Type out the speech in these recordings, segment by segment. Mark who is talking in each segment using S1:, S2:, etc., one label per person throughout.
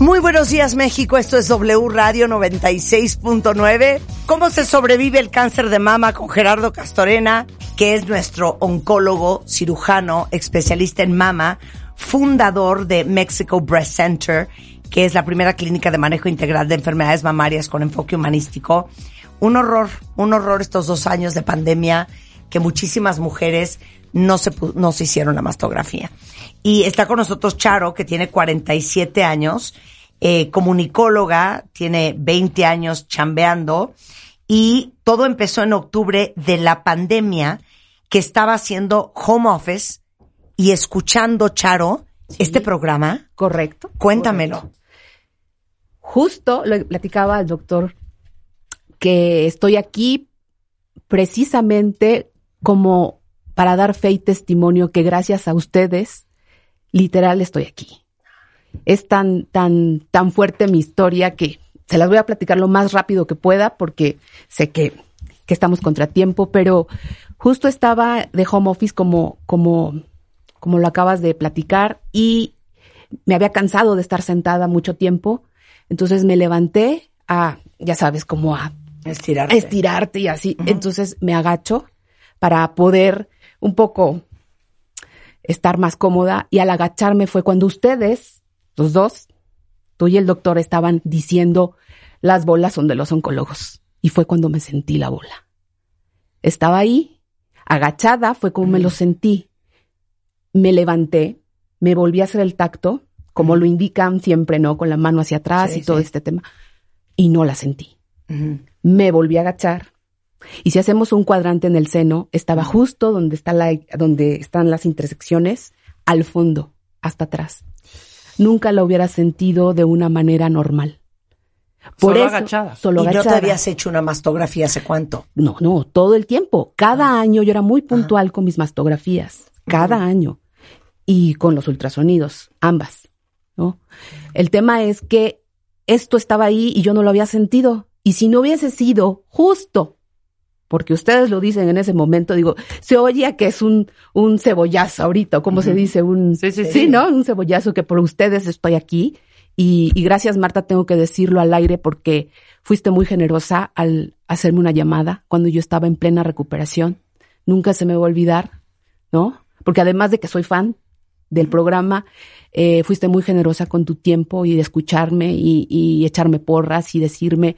S1: Muy buenos días México, esto es W Radio 96.9. ¿Cómo se sobrevive el cáncer de mama con Gerardo Castorena, que es nuestro oncólogo, cirujano, especialista en mama, fundador de Mexico Breast Center, que es la primera clínica de manejo integral de enfermedades mamarias con enfoque humanístico? Un horror, un horror estos dos años de pandemia que muchísimas mujeres no se, no se hicieron la mastografía. Y está con nosotros Charo, que tiene 47 años, eh, comunicóloga, tiene 20 años chambeando, y todo empezó en octubre de la pandemia, que estaba haciendo home office y escuchando, Charo, este programa.
S2: Correcto.
S1: Cuéntamelo.
S2: correcto. Justo le platicaba al doctor que estoy aquí precisamente como para dar fe y testimonio que gracias a ustedes, literal, estoy aquí. Es tan, tan, tan fuerte mi historia que se las voy a platicar lo más rápido que pueda porque sé que, que estamos contra tiempo, pero justo estaba de home office como, como, como lo acabas de platicar y me había cansado de estar sentada mucho tiempo. Entonces me levanté a, ya sabes, como a
S1: Estirarte.
S2: a estirarte y así. Entonces me agacho para poder un poco estar más cómoda y al agacharme fue cuando ustedes, los dos, tú y el doctor, estaban diciendo las bolas son de los oncólogos. Y fue cuando me sentí la bola. Estaba ahí, agachada, fue como me lo sentí. Me levanté, me volví a hacer el tacto, como lo indican siempre, ¿no? Con la mano hacia atrás
S1: Sí,
S2: y todo
S1: sí.
S2: este tema. Y no la sentí me volví a agachar. Y si hacemos un cuadrante en el seno, estaba justo donde, está la, donde están las intersecciones, al fondo, hasta atrás. Nunca la hubiera sentido de una manera normal. Por
S3: Solo
S2: eso,
S3: agachada.
S2: Solo
S1: ¿Y no te
S2: agachada.
S1: habías hecho una mastografía hace cuánto?
S2: No, no, todo el tiempo. Cada año yo era muy puntual con mis mastografías. Cada año. Y con los ultrasonidos, ambas. ¿no? El tema es que esto estaba ahí y yo no lo había sentido. Y si no hubiese sido justo, porque ustedes lo dicen en ese momento, digo, se oye que es un, un cebollazo ahorita, ¿cómo se dice? Un,
S3: Sí, sí, sí.
S2: ¿no? Un cebollazo que por ustedes estoy aquí. Y, y gracias, Marta, tengo que decirlo al aire porque fuiste muy generosa al hacerme una llamada cuando yo estaba en plena recuperación. Nunca se me va a olvidar, ¿no? Porque además de que soy fan del programa, eh, fuiste muy generosa con tu tiempo y de escucharme y, y echarme porras y decirme.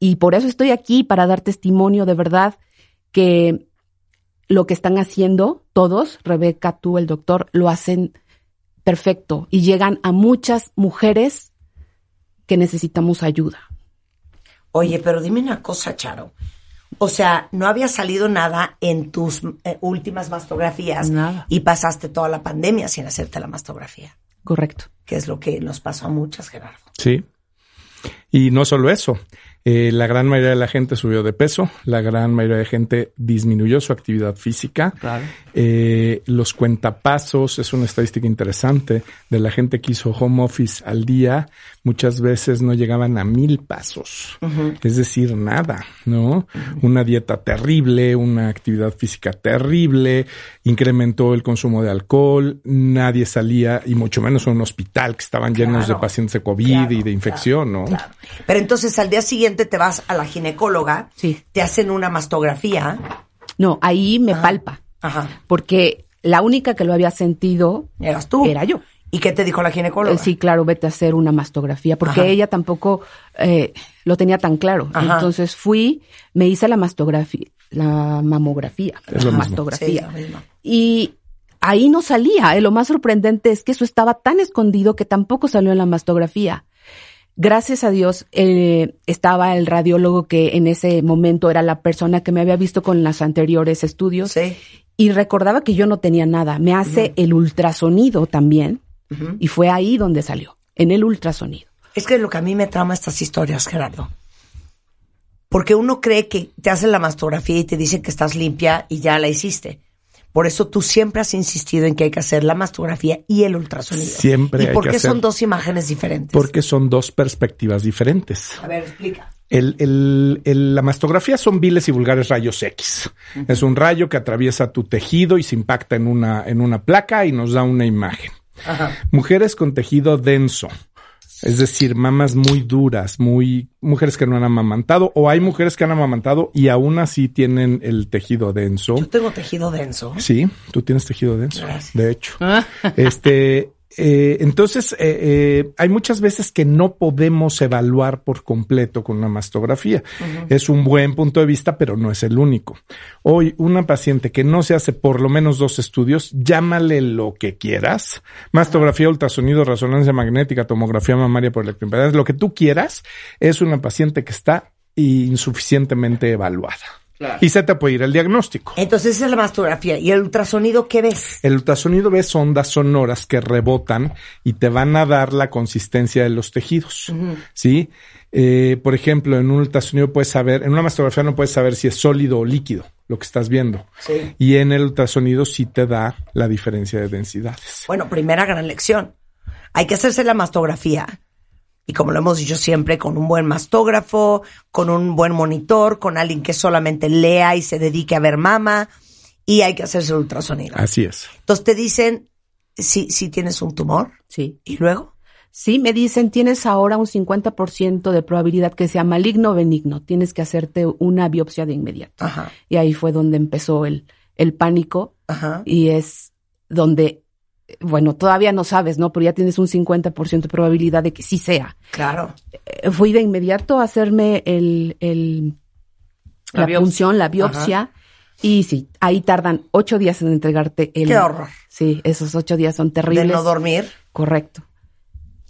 S2: Y por eso estoy aquí, para dar testimonio de verdad que lo que están haciendo todos, Rebeca, tú, el doctor, lo hacen perfecto y llegan a muchas mujeres que necesitamos ayuda.
S1: Oye, pero dime una cosa, Charo. O sea, no había salido nada en tus eh, últimas mastografías
S3: Nada.
S1: y pasaste toda la pandemia sin hacerte la mastografía,
S2: Correcto.
S1: que es lo que nos pasó a muchas, Gerardo.
S3: Sí. Y no solo eso, eh, la gran mayoría de la gente subió de peso, la gran mayoría de gente disminuyó su actividad física.
S4: Claro.
S3: Eh, los cuentapasos es una estadística interesante de la gente que hizo home office al día, muchas veces no llegaban a mil pasos, es decir, nada, ¿no? Una dieta terrible, una actividad física terrible, incrementó el consumo de alcohol, nadie salía, y mucho menos a un hospital que estaban llenos de pacientes de COVID
S1: claro,
S3: y de infección, ¿no?
S1: Pero entonces al día siguiente te vas a la ginecóloga,
S2: Sí.
S1: te hacen una mastografía.
S2: No, ahí me
S1: Ajá.
S2: palpa,
S1: Ajá.
S2: porque la única que lo había sentido
S1: Eras tú.
S2: era yo.
S1: ¿Y qué te dijo la ginecóloga?
S2: Sí, claro, vete a hacer una mastografía, porque
S1: Ajá.
S2: ella tampoco eh, lo tenía tan claro.
S1: Ajá.
S2: Entonces fui, me hice la mastografía, la mamografía,
S3: Es
S2: la.
S1: Sí,
S2: mastografía. Y ahí no salía. eh, Lo más sorprendente es que eso estaba tan escondido que tampoco salió en la mastografía. Gracias a Dios eh, estaba el radiólogo que en ese momento era la persona que me había visto con los anteriores estudios
S1: Sí.
S2: y recordaba que yo no tenía nada. Me hace el ultrasonido también y fue ahí donde salió, en el ultrasonido.
S1: Es que lo que a mí me trama estas historias, Gerardo. Porque uno cree que te hacen la mastografía y te dicen que estás limpia y ya la hiciste. Por eso tú siempre has insistido en que hay que hacer la mastografía y el ultrasonido.
S3: Siempre
S1: ¿Y
S3: hay
S1: por
S3: que
S1: qué
S3: hacer-
S1: son dos imágenes diferentes?
S3: Porque son dos perspectivas diferentes.
S1: A ver, explica.
S3: El, el- el- la mastografía son viles y vulgares rayos X. Es un rayo que atraviesa tu tejido y se impacta en una, en una placa y nos da una imagen.
S1: Ajá.
S3: Mujeres con tejido denso, es decir, mamas muy duras, muy mujeres que no han amamantado, o hay mujeres que han amamantado y aún así tienen el tejido denso.
S1: Yo tengo tejido denso.
S3: Sí, tú tienes tejido denso,
S1: Gracias.
S3: de hecho. este, eh, entonces, eh, eh, hay muchas veces que no podemos evaluar por completo con una mastografía. Es un buen punto de vista, pero no es el único. Hoy, una paciente que no se hace por lo menos dos estudios, llámale lo que quieras. Mastografía, ultrasonido, resonancia magnética, tomografía mamaria por electroimpedancia, lo que tú quieras, es una paciente que está insuficientemente evaluada. Y se te puede ir el diagnóstico.
S1: Entonces esa es la mastografía. ¿Y el ultrasonido qué ves?
S3: El ultrasonido ves ondas sonoras que rebotan y te van a dar la consistencia de los tejidos. ¿Sí? Eh, por ejemplo, en un ultrasonido puedes saber, en una mastografía no puedes saber si es sólido o líquido lo que estás viendo.
S1: Sí.
S3: Y en el ultrasonido sí te da la diferencia de densidades.
S1: Bueno, primera gran lección. Hay que hacerse la mastografía. Y como lo hemos dicho siempre, con un buen mastógrafo, con un buen monitor, con alguien que solamente lea y se dedique a ver mama. Y hay que hacerse el ultrasonido.
S3: Así es.
S1: Entonces te dicen si, si tienes un tumor.
S2: Sí.
S1: Y luego,
S2: Sí, me dicen, tienes ahora un 50% de probabilidad que sea maligno o benigno. Tienes que hacerte una biopsia de inmediato.
S1: ajá,
S2: Y ahí fue donde empezó el, el pánico
S1: ajá.
S2: y es donde, bueno, todavía no sabes, ¿no? Pero ya tienes un 50% de probabilidad de que sí sea.
S1: Claro.
S2: Eh, Fui de inmediato a hacerme el, el,
S1: La
S2: la, punción, la biopsia. Y sí, ahí tardan ocho días en entregarte el...
S1: Qué horror.
S2: Sí, esos ocho días son
S1: De
S2: terribles.
S1: no dormir.
S2: Correcto.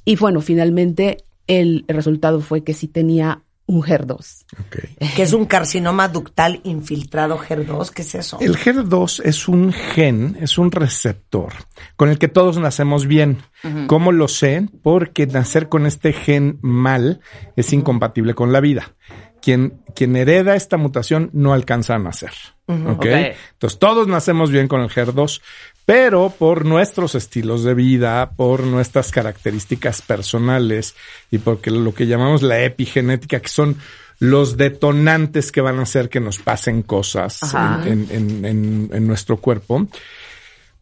S2: Y bueno, finalmente el resultado fue que sí tenía un HER2.
S3: Ok.
S1: Que es un carcinoma ductal infiltrado HER2. ¿Qué es eso?
S3: El HER2 es un gen, es un receptor con el que todos nacemos bien. ¿Cómo lo sé? Porque nacer con este gen mal es incompatible con la vida. Quien, quien hereda esta mutación no alcanza a nacer. ¿ok?
S4: Ok.
S3: Entonces todos nacemos bien con el HER2, pero por nuestros estilos de vida, por nuestras características personales y porque lo que llamamos la epigenética, que son los detonantes que van a hacer que nos pasen cosas
S4: Ajá.
S3: en, en- en- en nuestro cuerpo,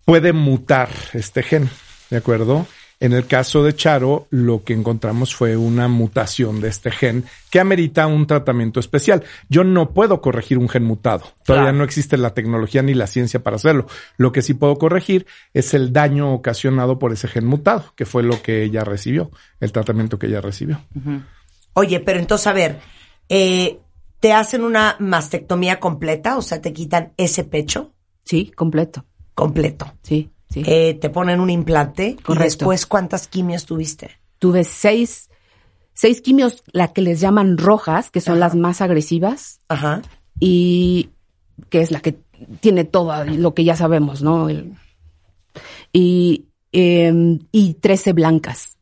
S3: puede mutar este gen, ¿de acuerdo? En el caso de Charo, lo que encontramos fue una mutación de este gen que amerita un tratamiento especial. Yo no puedo corregir un gen mutado. Todavía
S4: Claro.
S3: no existe la tecnología ni la ciencia para hacerlo. Lo que sí puedo corregir es el daño ocasionado por ese gen mutado, que fue lo que ella recibió, el tratamiento que ella recibió.
S1: Oye, pero entonces, a ver, eh, ¿te hacen una mastectomía completa? O sea, te quitan ese pecho
S2: Sí, completo.
S1: completo.
S2: Sí, sí.
S1: Eh, te ponen un implante y después, ¿cuántas quimios tuviste?
S2: Tuve seis, seis quimios, la que les llaman rojas, que son las más agresivas,
S1: Ajá.
S2: y que es la que tiene todo lo que ya sabemos, ¿no? El- y, em, y 13 blancas.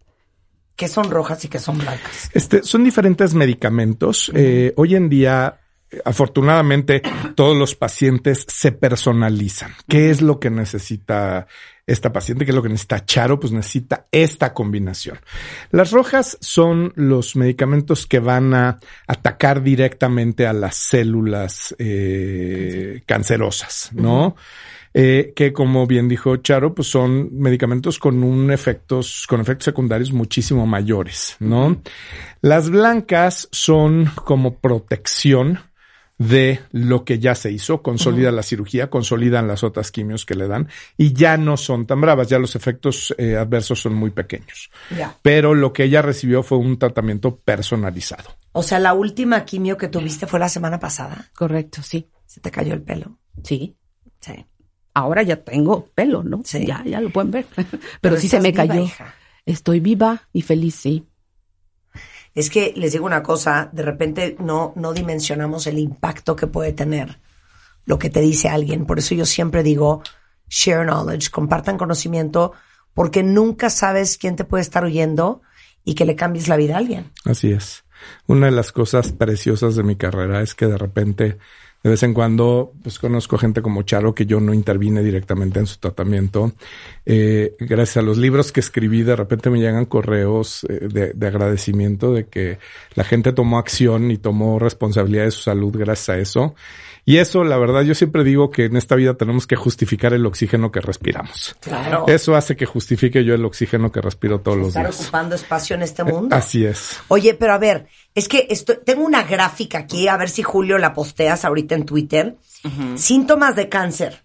S1: que son rojas y que son blancas?
S3: Este, son diferentes medicamentos. Eh, hoy en día, afortunadamente, todos los pacientes se personalizan. ¿Qué es lo que necesita esta paciente? ¿Qué es lo que necesita Charo? Pues necesita esta combinación. Las rojas son los medicamentos que van a atacar directamente a las células eh, cancerosas, ¿no? Eh, que como bien dijo Charo, pues son medicamentos con un efectos, con efectos secundarios muchísimo mayores, ¿no? Las blancas son como protección de lo que ya se hizo, consolida la cirugía, consolidan las otras quimios que le dan y ya no son tan bravas, ya los efectos eh, adversos son muy pequeños.
S1: Ya.
S3: Pero lo que ella recibió fue un tratamiento personalizado.
S1: O sea, la última quimio que tuviste fue la semana pasada.
S2: Correcto, sí.
S1: Se te cayó el pelo.
S2: Sí.
S1: Sí.
S2: Ahora ya tengo pelo, ¿no?
S1: Sí.
S2: Ya, ya lo pueden ver. Pero, sí se me
S1: viva,
S2: cayó.
S1: hija.
S2: Estoy viva y feliz, sí.
S1: Es que les digo una cosa, de repente no, no dimensionamos el impacto que puede tener lo que te dice alguien. Por eso yo siempre digo, share knowledge, compartan conocimiento, porque nunca sabes quién te puede estar oyendo y que le cambies la vida a alguien.
S3: Así es. Una de las cosas preciosas de mi carrera es que de repente, de vez en cuando, pues conozco gente como Charo, que yo no intervine directamente en su tratamiento. Eh, gracias a los libros que escribí, de repente me llegan correos eh, de, de agradecimiento de que la gente tomó acción y tomó responsabilidad de su salud gracias a eso. Y eso, la verdad, yo siempre digo que en esta vida tenemos que justificar el oxígeno que respiramos.
S1: Claro.
S3: Eso hace que justifique yo el oxígeno que respiro todos los
S1: Estar
S3: días.
S1: ocupando espacio en este mundo.
S3: Así es.
S1: Oye, pero a ver, es que estoy, tengo una gráfica aquí, a ver si Julio la posteas ahorita en Twitter. Síntomas de cáncer.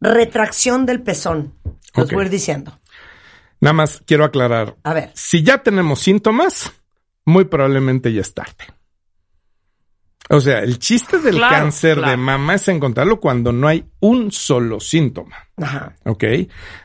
S1: Retracción del pezón. Los
S3: Ok.
S1: voy a ir diciendo.
S3: Nada más quiero aclarar.
S1: A ver.
S3: Si ya tenemos síntomas, muy probablemente ya es tarde. O sea, el chiste del
S2: Claro,
S3: cáncer de mama es encontrarlo cuando no hay un solo síntoma.
S1: Ajá.
S3: ¿Ok?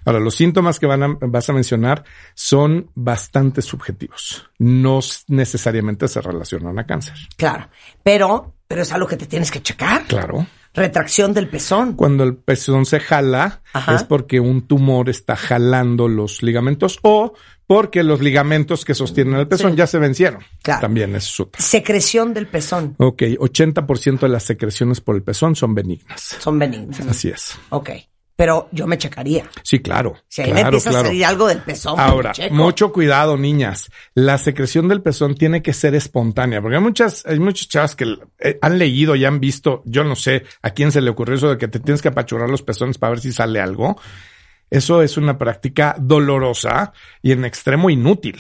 S3: Ahora, los síntomas que van a- vas a mencionar son bastante subjetivos. No necesariamente se relacionan a cáncer.
S1: Claro. Pero, pero es algo que te tienes que checar.
S3: Claro.
S1: Retracción del pezón.
S3: Cuando el pezón se jala,
S1: Ajá.
S3: es porque un tumor está jalando los ligamentos o porque los ligamentos que sostienen el pezón ya se vencieron.
S1: Claro.
S3: También es otra.
S1: Secreción del pezón.
S3: Ok, 80% de las secreciones por el pezón son benignas.
S1: Son benignas.
S3: Así es.
S1: Ok. Pero yo me checaría.
S3: Sí, claro.
S1: Si ahí me
S3: claro,
S1: empieza a salir algo del pezón,
S3: Ahora,
S1: me
S3: mucho cuidado, niñas. La secreción del pezón tiene que ser espontánea, porque hay muchas, hay muchas chavas que eh, han leído y han visto, yo no sé a quién se le ocurrió eso de que te tienes que apachurrar los pezones para ver si sale algo. Eso es una práctica dolorosa y en extremo inútil.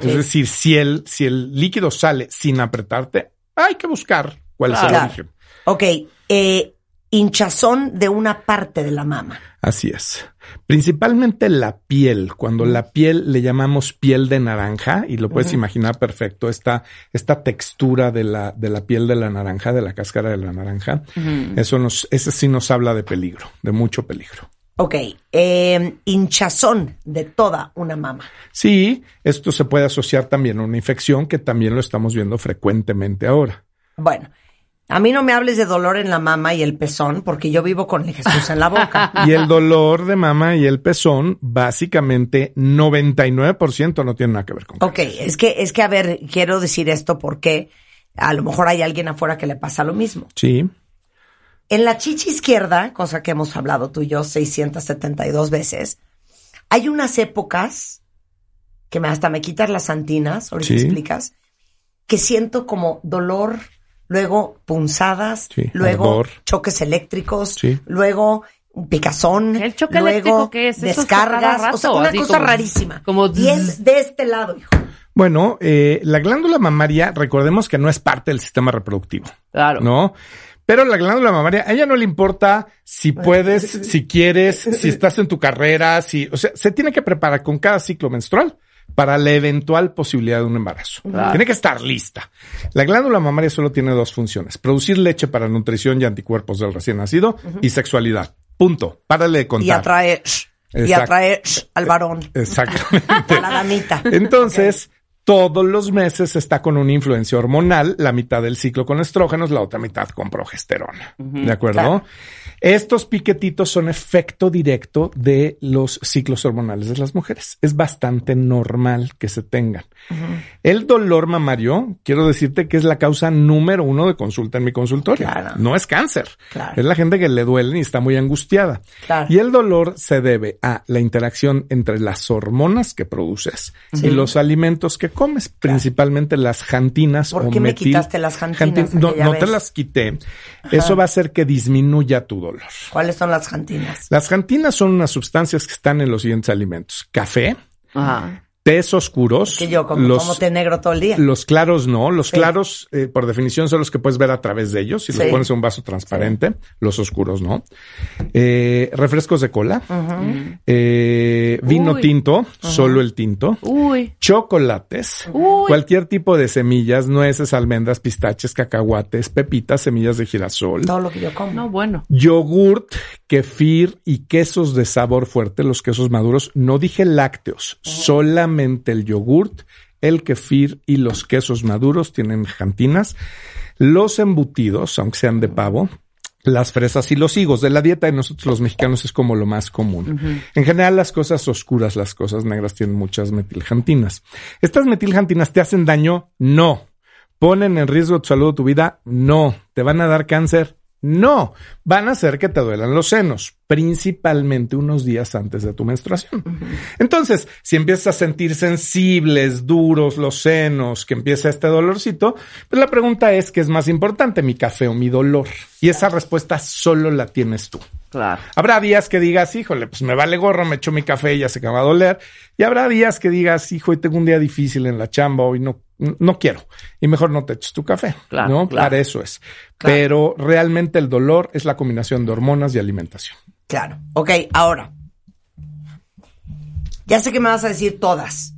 S1: Sí.
S3: Es decir, si el, si el líquido sale sin apretarte, hay que buscar cuál es el origen.
S1: Ok. Eh, hinchazón de una parte de la mama.
S3: Así es. Principalmente la piel. Cuando la piel le llamamos piel de naranja, y lo puedes imaginar perfecto, esta, esta textura de la, de la piel de la naranja, de la cáscara de la naranja, eso nos, ese sí nos habla de peligro, de mucho peligro.
S1: Ok. Eh, hinchazón de toda una mama.
S3: Sí, esto se puede asociar también a una infección que también lo estamos viendo frecuentemente ahora.
S1: Bueno, a mí no me hables de dolor en la mama y el pezón, porque yo vivo con el Jesús en la boca.
S3: Y el dolor de mama y el pezón, básicamente 99% no tiene nada que ver con
S1: Ok, es que, es que, a ver, quiero decir esto porque a lo mejor hay alguien afuera que le pasa lo mismo.
S3: Sí,
S1: En la chichi izquierda, cosa que hemos hablado tú y yo 672 veces, hay unas épocas que me, hasta me quitas las antinas, ahorita
S3: Sí.
S1: explicas, que siento como dolor, luego punzadas,
S3: Sí,
S1: luego
S3: ardor.
S1: choques eléctricos,
S3: Sí.
S1: luego un picazón,
S2: ¿El choque
S1: luego
S2: es
S1: descargas,
S2: rato?
S1: o sea, una cosa
S2: como-
S1: rarísima.
S2: como
S1: y es de este lado, hijo.
S3: Bueno, eh, la glándula mamaria, recordemos que no es parte del sistema reproductivo,
S2: Claro.
S3: ¿no? Pero la glándula mamaria, a ella no le importa si puedes, si quieres, si estás en tu carrera, si, o sea, se tiene que preparar con cada ciclo menstrual para la eventual posibilidad de un embarazo. Tiene que estar lista. La glándula mamaria solo tiene dos funciones: producir leche para nutrición y anticuerpos del recién nacido y sexualidad. Punto. Párale de contar.
S1: Y atraer, y atraer al varón,
S3: Exactamente.
S1: a la damita.
S3: Entonces, todos los meses está con una influencia hormonal, la mitad del ciclo con estrógenos, la otra mitad con progesterona. ¿De acuerdo?
S1: Claro.
S3: Estos piquetitos son efecto directo de los ciclos hormonales de las mujeres. Es bastante normal que se tengan. El dolor mamario, quiero decirte que es la causa número uno de consulta en mi consultorio.
S1: Claro.
S3: No es cáncer.
S1: Claro.
S3: Es la gente que le duele y está muy angustiada.
S1: Claro.
S3: Y el dolor se debe a la interacción entre las hormonas que produces y los alimentos que comes, principalmente las jantinas
S1: ¿Por
S3: o
S1: qué me quitaste las jantinas
S3: jantin- No, te las quité. Eso va a hacer que disminuya tu dolor.
S1: ¿Cuáles son las jantinas?
S3: Las jantinas son unas sustancias que están en los siguientes alimentos. Café,
S2: Ajá.
S3: Tés oscuros.
S1: Que yo como,
S3: los,
S1: como té negro todo el día.
S3: Los claros no. Los
S1: Sí.
S3: claros, eh, por definición, son los que puedes ver a través de ellos. Si
S1: Sí.
S3: los pones en un vaso transparente. Los oscuros no. Eh, refrescos de cola. Eh, vino
S4: Uy.
S3: tinto. Solo el tinto.
S4: Uy.
S3: Chocolates.
S4: Uy.
S3: Cualquier tipo de semillas, nueces, almendras, pistaches, cacahuates, pepitas, semillas de girasol.
S1: Todo lo que yo como.
S4: No, bueno.
S3: Yogurt, kefir y quesos de sabor fuerte, los quesos maduros. No dije lácteos, solamente el yogurt, el kefir y los quesos maduros tienen jantinas. Los embutidos, aunque sean de pavo, las fresas y los higos. De la dieta de nosotros los mexicanos es como lo más común. En general, las cosas oscuras, las cosas negras tienen muchas metiljantinas. ¿Estas metiljantinas te hacen daño? No. ¿Ponen en riesgo tu salud o tu vida? No. ¿Te van a dar cáncer? No. Van a hacer que te duelan los senos, principalmente unos días antes de tu menstruación. Entonces, si empiezas a sentir sensibles, duros los senos, que empieza este dolorcito, pues la pregunta es, ¿qué es más importante, mi café o mi dolor? Y esa respuesta solo la tienes tú.
S4: Claro.
S3: Habrá días que digas, híjole, pues me vale gorro, me echo mi café y ya se me va a doler. Y habrá días que digas, hijo, hoy tengo un día difícil en la chamba, hoy no, no quiero. Y mejor no te eches tu café.
S4: Claro,
S3: ¿no?
S4: claro.
S3: Para eso es.
S4: Claro.
S3: Pero realmente el dolor es la combinación de hormonas y alimentación.
S1: Claro. Ok, ahora. Ya sé que me vas a decir todas,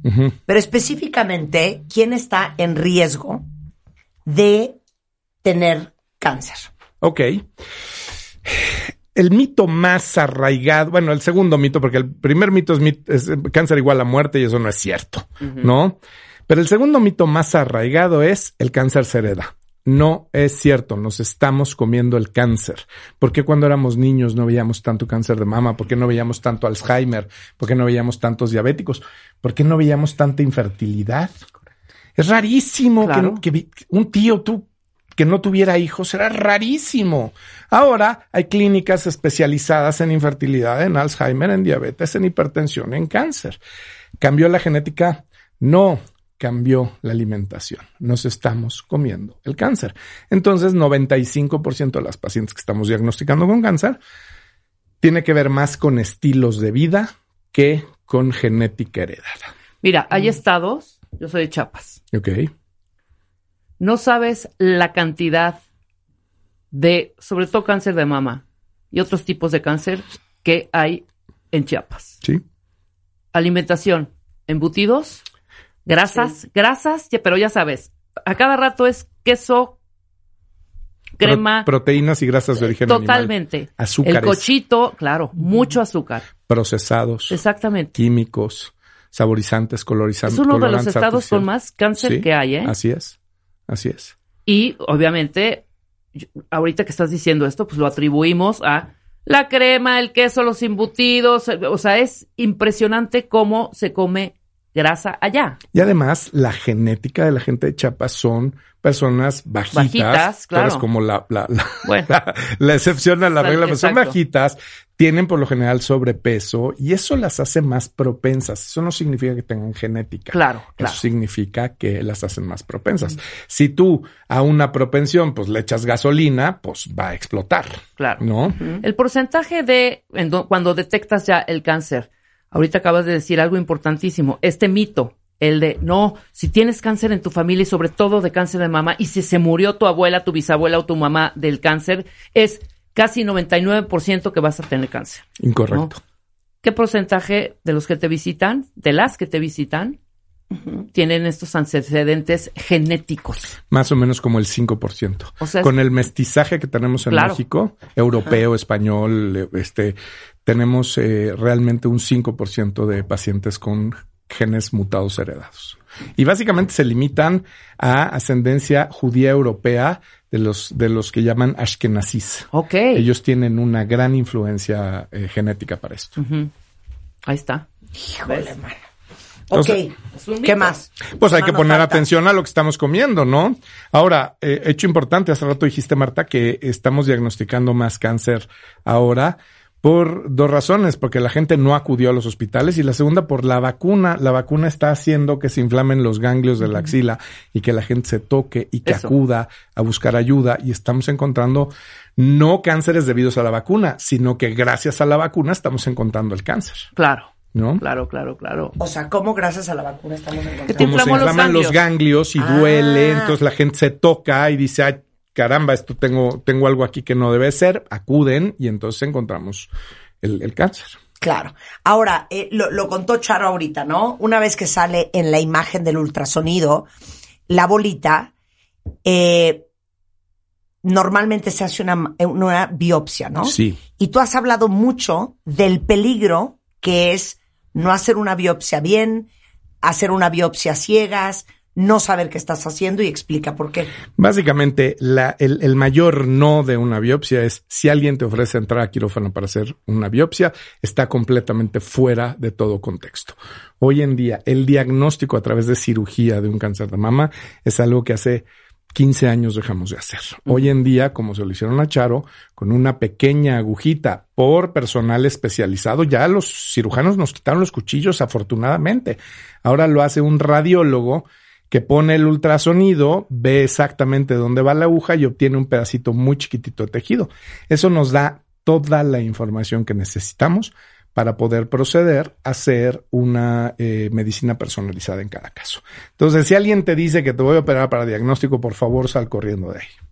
S1: pero específicamente, ¿quién está en riesgo de tener cáncer?
S3: Ok. El mito más arraigado, bueno, el segundo mito, porque el primer mito es, mit- es, eh, cáncer igual a muerte y eso no es cierto, ¿no? Pero el segundo mito más arraigado es el cáncer se hereda. No es cierto, nos estamos comiendo el cáncer. ¿Por qué cuando éramos niños no veíamos tanto cáncer de mama? ¿Por qué no veíamos tanto Alzheimer? ¿Por qué no veíamos tantos diabéticos? ¿Por qué no veíamos tanta infertilidad? Es rarísimo
S4: Claro.
S3: que, que un tío tú que no tuviera hijos era rarísimo. Ahora hay clínicas especializadas en infertilidad, en Alzheimer, en diabetes, en hipertensión, en cáncer. ¿Cambió la genética? No, cambió la alimentación. Nos estamos comiendo el cáncer. Entonces, 95% de las pacientes que estamos diagnosticando con cáncer tiene que ver más con estilos de vida que con genética heredada.
S4: Mira, hay estados, yo soy de Chiapas.
S3: ¿Ok?
S4: No sabes la cantidad de, sobre todo cáncer de mama y otros tipos de cáncer que hay en Chiapas.
S3: Sí.
S4: Alimentación, embutidos, grasas, grasas, ya- pero ya sabes, a cada rato es queso, crema,
S3: Pro- proteínas y grasas de origen animal.
S4: totalmente.
S3: Azúcares.
S4: El cochito, claro, mucho azúcar.
S3: Procesados.
S4: Exactamente.
S3: químicos, saborizantes, colorizantes.
S4: Es uno de los estados con más cáncer
S3: Sí,
S4: que hay, ¿eh?
S3: Así es, así es.
S4: Y obviamente, ahorita que estás diciendo esto, pues lo atribuimos a la crema, el queso, los embutidos. eh, O sea, es impresionante cómo se come grasa allá.
S3: Y además, la genética de la gente de Chiapas son personas bajitas.
S4: Bajitas, claro.
S3: Tú eres como la, la, la,
S4: Bueno.
S3: la- la excepción a la regla, pero son bajitas, tienen por lo general sobrepeso y eso las hace más propensas. Eso no significa que tengan genética.
S4: Claro, claro.
S3: Eso significa que las hacen más propensas. Si tú a una propensión pues le echas gasolina, pues va a explotar.
S4: Claro.
S3: ¿No?
S4: El porcentaje de cuando detectas ya el cáncer, ahorita acabas de decir algo importantísimo, este mito, el de no, si tienes cáncer en tu familia y sobre todo de cáncer de mama, y si se murió tu abuela, tu bisabuela o tu mamá del cáncer, es casi 99% que vas a tener cáncer.
S3: Incorrecto.
S4: ¿Qué porcentaje de los que te visitan, de las que te visitan, tienen estos antecedentes genéticos?
S3: Más o menos como el 5%.
S4: O sea,
S3: Con el mestizaje que tenemos en
S4: Claro.
S3: México, europeo, español, este, tenemos eh, realmente un 5% de pacientes con genes mutados heredados. Y básicamente se limitan a ascendencia judía europea de los, de los que llaman ashkenazis.
S4: Ok.
S3: Ellos tienen una gran influencia eh, genética para esto.
S4: Ujú. Ahí está.
S1: Híjole, mano.
S3: Entonces-
S1: ok, ¿qué más?
S3: Pues hay que poner
S1: falta.
S3: atención a lo que estamos comiendo, ¿no? Ahora, eh, hecho importante, hace rato dijiste, Marta, que estamos diagnosticando más cáncer ahora por dos razones, porque la gente no acudió a los hospitales y la segunda por la vacuna. La vacuna está haciendo que se inflamen los ganglios de la axila y que la gente se toque y que
S4: Eso.
S3: acuda a buscar ayuda y estamos encontrando no cánceres debidos a la vacuna, sino que gracias a la vacuna estamos encontrando el cáncer.
S4: Claro.
S3: ¿no?
S2: Claro, claro, claro.
S1: O sea, ¿cómo gracias a la vacuna estamos encontrando?
S3: Como se
S2: inflaman los ganglios.
S3: ganglios y
S1: Ah.
S3: duele, entonces la gente se toca y dice, ay, caramba, esto tengo, tengo algo aquí que no debe ser, acuden y entonces encontramos el, el cáncer.
S1: Claro. Ahora, eh, lo, lo contó Charo ahorita, ¿no? Una vez que sale en la imagen del ultrasonido, la bolita, eh, normalmente se hace una, una biopsia, ¿no?
S3: Sí.
S1: Y tú has hablado mucho del peligro que es no hacer una biopsia bien, hacer una biopsia ciegas, no saber qué estás haciendo y explica por qué.
S3: Básicamente, la, el, el mayor no de una biopsia es si alguien te ofrece entrar a quirófano para hacer una biopsia, está completamente fuera de todo contexto. Hoy en día, el diagnóstico a través de cirugía de un cáncer de mama es algo que hace 15 años dejamos de hacer. Hoy en día, como se lo hicieron a Charo, con una pequeña agujita por personal especializado, ya los cirujanos nos quitaron los cuchillos afortunadamente. Ahora lo hace un radiólogo que pone el ultrasonido, ve exactamente dónde va la aguja y obtiene un pedacito muy chiquitito de tejido. Eso nos da toda la información que necesitamos para poder proceder a hacer una eh, medicina personalizada en cada caso. Entonces, si alguien te dice que te voy a operar para diagnóstico, por favor, sal corriendo de ahí.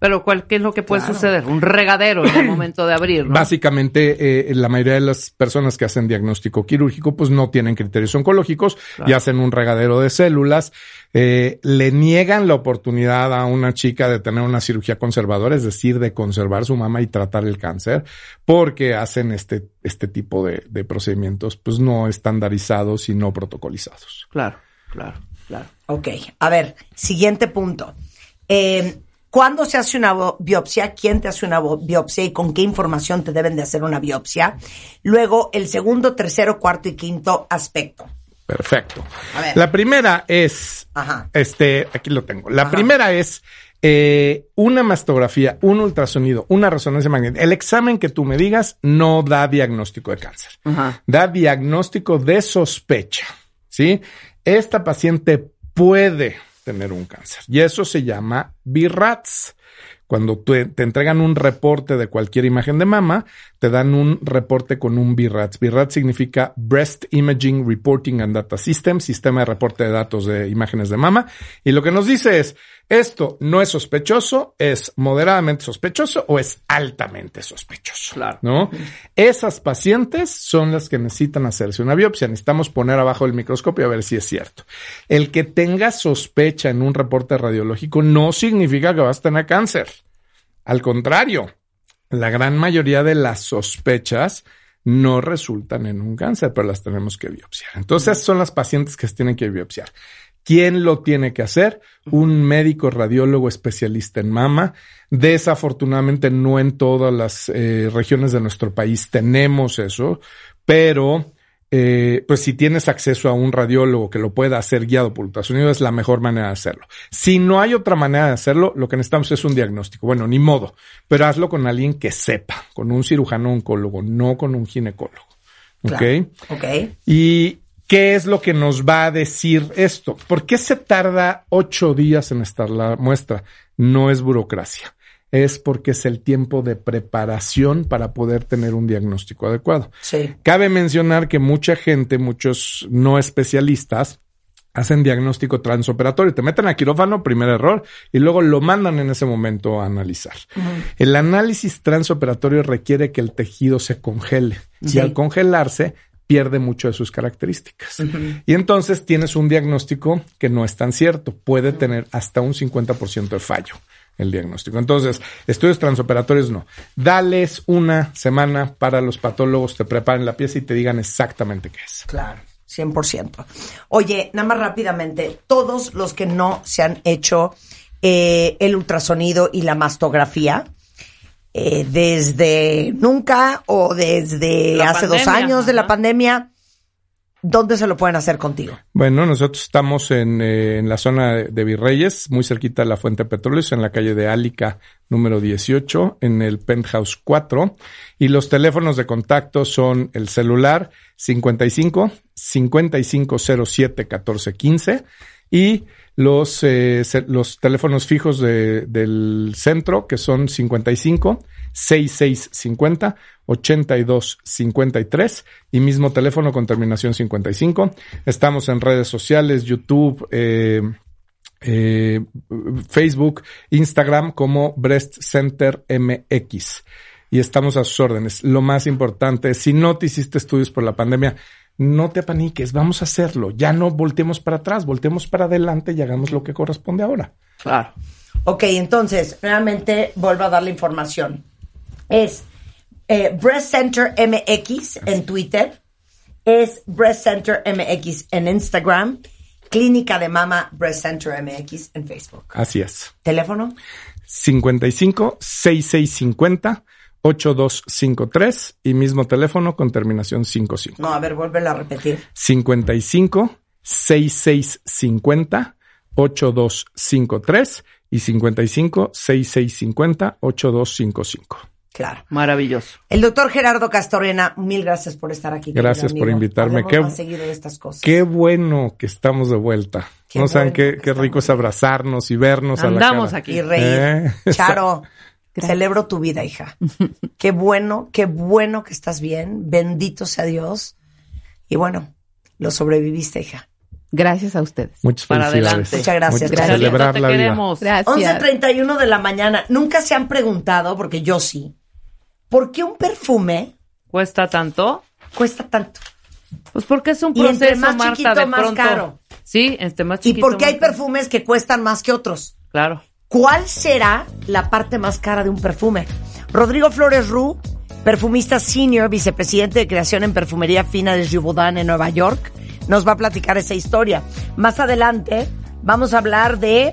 S2: Pero ¿cuál, ¿qué es lo que puede
S1: Claro.
S2: suceder? Un regadero en el momento de abrir, ¿no?
S3: Básicamente, eh, la mayoría de las personas que hacen diagnóstico quirúrgico, pues no tienen criterios oncológicos y hacen un regadero de células. Eh, le niegan la oportunidad a una chica de tener una cirugía conservadora, es decir, de conservar su mama y tratar el cáncer, porque hacen este, este tipo de, de procedimientos, pues no estandarizados y no protocolizados.
S2: Claro, claro, claro.
S1: Ok, a ver, siguiente punto. Eh, ¿Cuándo se hace una biopsia? ¿Quién te hace una biopsia y con qué información te deben de hacer una biopsia? Luego, el segundo, tercero, cuarto y quinto aspecto.
S3: Perfecto.
S1: A ver.
S3: La primera es,
S1: Ajá.
S3: este, aquí lo tengo. La
S1: Ajá.
S3: primera es eh, una mastografía, un ultrasonido, una resonancia magnética. El examen que tú me digas no da diagnóstico de cáncer.
S2: Ajá.
S3: Da diagnóstico de sospecha. ¿Sí? Esta paciente puede tener un cáncer y eso se llama BIRATS. Cuando te entregan un reporte de cualquier imagen de mama, te dan un reporte con un BIRATS. BIRATS significa Breast Imaging Reporting and Data System, sistema de reporte de datos de imágenes de mama. Y lo que nos dice es, esto no es sospechoso, es moderadamente sospechoso o es altamente sospechoso.
S2: Claro.
S3: ¿No? Esas pacientes son las que necesitan hacerse una biopsia. Necesitamos poner abajo el microscopio a ver si es cierto. El que tenga sospecha en un reporte radiológico no significa que vas a tener cáncer. Al contrario, la gran mayoría de las sospechas no resultan en un cáncer, pero las tenemos que biopsiar. Entonces son las pacientes que se tienen que biopsiar. ¿Quién lo tiene que hacer? Un médico radiólogo especialista en mama. Desafortunadamente no en todas las eh, regiones de nuestro país tenemos eso, pero eh, pues si tienes acceso a un radiólogo que lo pueda hacer guiado por ultrasonido es la mejor manera de hacerlo. Si no hay otra manera de hacerlo, lo que necesitamos es un diagnóstico. Bueno, ni modo, pero hazlo con alguien que sepa, con un cirujano oncólogo, no con un ginecólogo. ¿Ok?
S1: Claro. Ok.
S3: ¿Y qué es lo que nos va a decir esto? ¿Por qué se tarda ocho días en estar la muestra? No es burocracia. Es porque es el tiempo de preparación para poder tener un diagnóstico adecuado.
S1: Sí.
S3: Cabe mencionar que mucha gente, muchos no especialistas, hacen diagnóstico transoperatorio, te meten a quirófano, primer error, y luego lo mandan en ese momento a analizar. El análisis transoperatorio requiere que el tejido se congele
S1: Sí.
S3: y al congelarse pierde mucho de sus características. Y entonces tienes un diagnóstico que no es tan cierto, puede tener hasta un 50% de fallo el diagnóstico. Entonces, estudios transoperatorios no. Dales una semana para los patólogos, te preparen la pieza y te digan exactamente qué es.
S1: Claro, 100%. Oye, nada más rápidamente, todos los que no se han hecho eh, el ultrasonido y la mastografía, eh, desde nunca o desde
S2: La
S1: hace dos años de la pandemia, ¿dónde se lo pueden hacer contigo?
S3: Bueno, nosotros estamos en, eh, en la zona de, Virreyes, muy cerquita de la Fuente de Petróleos, en la calle de Álica número 18, en el Penthouse 4. Y los teléfonos de contacto son el celular 55 5507 1415 y los, eh, los teléfonos fijos de- del centro, que son 55 6650 8253 y mismo teléfono con terminación 55. Estamos en redes sociales, YouTube, eh, eh, Facebook, Instagram como Breast Center MX. Y estamos a sus órdenes. Lo más importante, si no te hiciste estudios por la pandemia, no te paniques, vamos a hacerlo. Ya no volteemos para atrás, volteemos para adelante y hagamos lo que corresponde ahora.
S4: Claro.
S1: Ok, entonces, nuevamente vuelvo a dar la información. Es eh, Breast Center MX en Twitter, es Breast Center MX en Instagram, Clínica de Mama Breast Center MX en Facebook.
S3: Así es.
S1: ¿Teléfono?
S3: 55 6650 8253 y mismo teléfono con terminación 55.
S1: No, a ver, vuélvelo a repetir.
S3: 55 6650 8253 y 55 6650 8255.
S1: Claro.
S4: Maravilloso.
S1: El doctor Gerardo Castorena, mil gracias por estar aquí.
S3: Gracias por invitarme. Qué-
S1: más seguido de estas cosas.
S3: Qué bueno que estamos de vuelta.
S1: Qué
S3: no saben qué, qué rico es abrazarnos y vernos a la
S4: Andamos
S3: cara.
S4: aquí.
S1: Y reír.
S3: Eh,
S1: Charo,
S2: Gracias.
S1: celebro tu vida, hija. Qué bueno, qué bueno que estás bien. Bendito sea Dios. Y bueno, lo sobreviviste, hija.
S2: Gracias a ustedes.
S3: Muchas
S4: Para
S3: felicidades.
S4: adelante.
S1: Muchas gracias.
S3: Muchas-
S1: Gracias.
S3: Celebrar
S4: te
S3: la vida.
S4: queremos.
S2: Gracias.
S1: 11.31 de la mañana. Nunca se han preguntado, porque yo sí, ¿por qué un perfume
S4: ¿Cuesta tanto?
S1: cuesta tanto?
S4: Pues porque es un
S1: Y entre
S4: proceso,
S1: más
S4: Marta,
S1: chiquito,
S4: de
S1: más
S4: pronto.
S1: caro.
S4: Sí, este más
S1: ¿Y
S4: chiquito.
S1: por qué hay
S4: caro.
S1: perfumes que cuestan más que otros?
S4: Claro.
S1: ¿Cuál será la parte más cara de un perfume? Rodrigo Flores Ru, perfumista senior, vicepresidente de creación en perfumería fina de Givaudan en Nueva York, nos va a platicar esa historia. Más adelante vamos a hablar de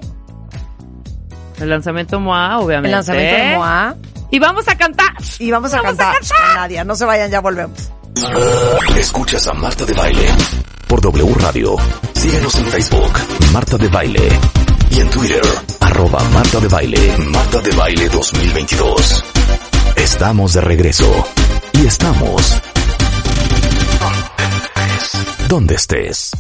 S4: El lanzamiento MOA, obviamente.
S1: el lanzamiento de Moa
S4: Y vamos a cantar.
S1: y vamos a cantar con Nadia. No se vayan, ya volvemos.
S5: Escuchas a Marta de Baile por W Radio. Síguenos en Facebook, Marta de Baile. Y en Twitter, arroba Marta de Baile. Marta de Baile 2022. Estamos de regreso. Y estamos... Donde estés.